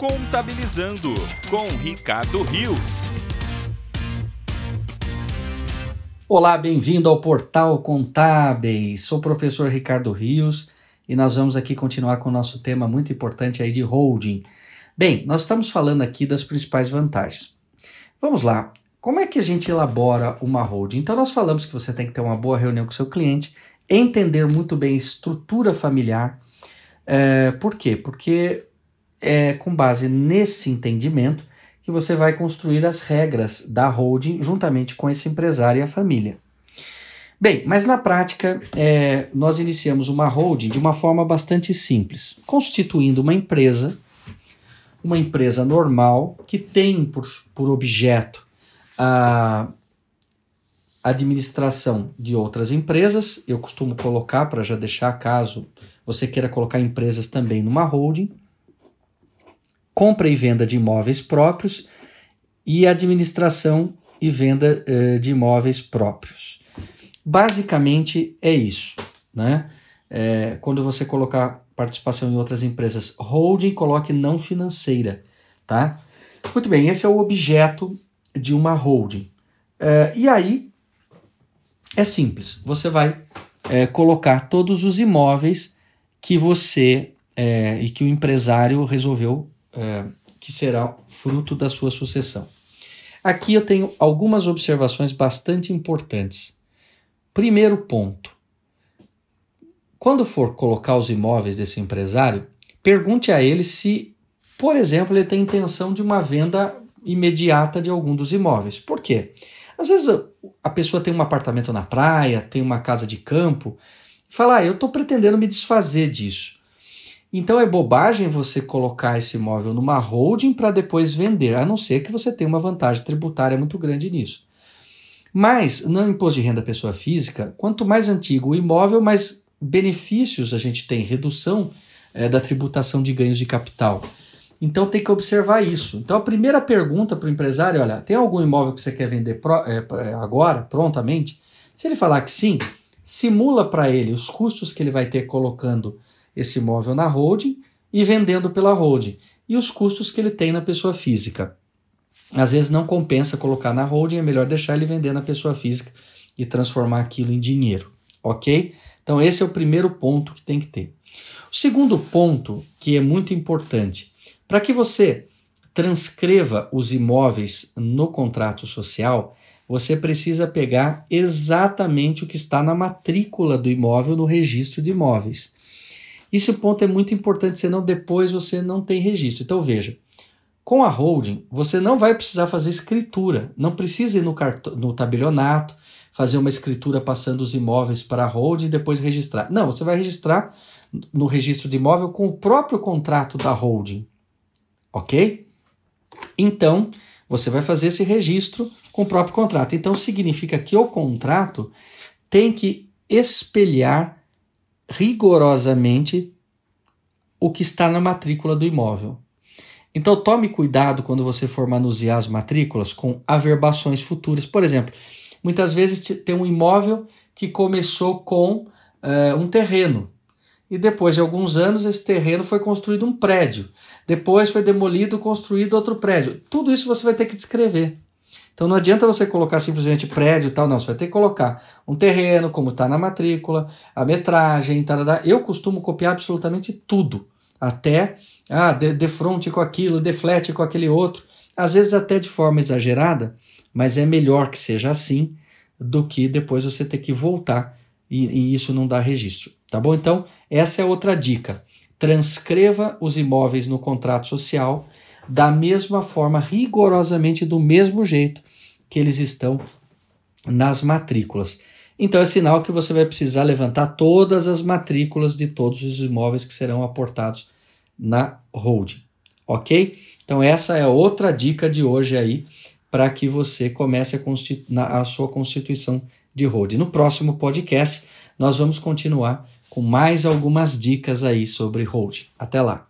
Contabilizando com Ricardo Rios. Olá, bem-vindo ao Portal Contábeis. Sou o professor Ricardo Rios e nós vamos aqui continuar com o nosso tema muito importante aí de holding. Bem, nós estamos falando aqui das principais vantagens. Vamos lá. Como é que a gente elabora uma holding? Então, nós falamos que você tem que ter uma boa reunião com seu cliente, entender muito bem a estrutura familiar. É, por quê? Porque é com base nesse entendimento que você vai construir as regras da holding juntamente com esse empresário e a família. Bem, mas na prática, é, nós iniciamos uma holding de uma forma bastante simples, constituindo uma empresa, uma empresa normal, que tem por, por objeto a administração de outras empresas. Eu costumo colocar, para já deixar caso você queira colocar empresas também numa holding, compra e venda de imóveis próprios e administração e venda eh, de imóveis próprios. Basicamente é isso. Né? É, quando você colocar participação em outras empresas holding, coloque não financeira. Tá? Muito bem, esse é o objeto de uma holding. É, e aí é simples, você vai é, colocar todos os imóveis que você é, e que o empresário resolveu é, que será fruto da sua sucessão. Aqui eu tenho algumas observações bastante importantes. Primeiro ponto: quando for colocar os imóveis desse empresário, pergunte a ele se, por exemplo, ele tem intenção de uma venda imediata de algum dos imóveis. Por quê? Às vezes a pessoa tem um apartamento na praia, tem uma casa de campo, e fala: ah, eu estou pretendendo me desfazer disso. Então é bobagem você colocar esse imóvel numa holding para depois vender, a não ser que você tenha uma vantagem tributária muito grande nisso. Mas no imposto de renda pessoa física, quanto mais antigo o imóvel, mais benefícios a gente tem, redução é, da tributação de ganhos de capital. Então tem que observar isso. Então a primeira pergunta para o empresário, olha, tem algum imóvel que você quer vender pro, é, agora, prontamente? Se ele falar que sim, simula para ele os custos que ele vai ter colocando esse imóvel na holding e vendendo pela holding e os custos que ele tem na pessoa física. Às vezes não compensa colocar na holding, é melhor deixar ele vender na pessoa física e transformar aquilo em dinheiro, ok? Então esse é o primeiro ponto que tem que ter. O segundo ponto que é muito importante, para que você transcreva os imóveis no contrato social, você precisa pegar exatamente o que está na matrícula do imóvel no registro de imóveis. Esse ponto é muito importante, senão depois você não tem registro. Então veja, com a holding, você não vai precisar fazer escritura, não precisa ir no, no tabelionato, fazer uma escritura passando os imóveis para a holding e depois registrar. Não, você vai registrar no registro de imóvel com o próprio contrato da holding. Ok? Então, você vai fazer esse registro com o próprio contrato. Então, significa que o contrato tem que espelhar rigorosamente o que está na matrícula do imóvel. Então tome cuidado quando você for manusear as matrículas com averbações futuras. Por exemplo, muitas vezes tem um imóvel que começou com uh, um terreno e depois de alguns anos esse terreno foi construído um prédio. Depois foi demolido, construído outro prédio. Tudo isso você vai ter que descrever. Então não adianta você colocar simplesmente prédio e tal, não. Você vai ter que colocar um terreno, como está na matrícula, a metragem, tarará. Eu costumo copiar absolutamente tudo. Até ah, de, de com aquilo, de com aquele outro. Às vezes até de forma exagerada, mas é melhor que seja assim do que depois você ter que voltar e, e isso não dá registro. Tá bom? Então, essa é outra dica. Transcreva os imóveis no contrato social da mesma forma, rigorosamente do mesmo jeito que eles estão nas matrículas. Então é sinal que você vai precisar levantar todas as matrículas de todos os imóveis que serão aportados na holding, ok? Então essa é outra dica de hoje aí para que você comece a, a sua constituição de holding. No próximo podcast nós vamos continuar com mais algumas dicas aí sobre holding. Até lá.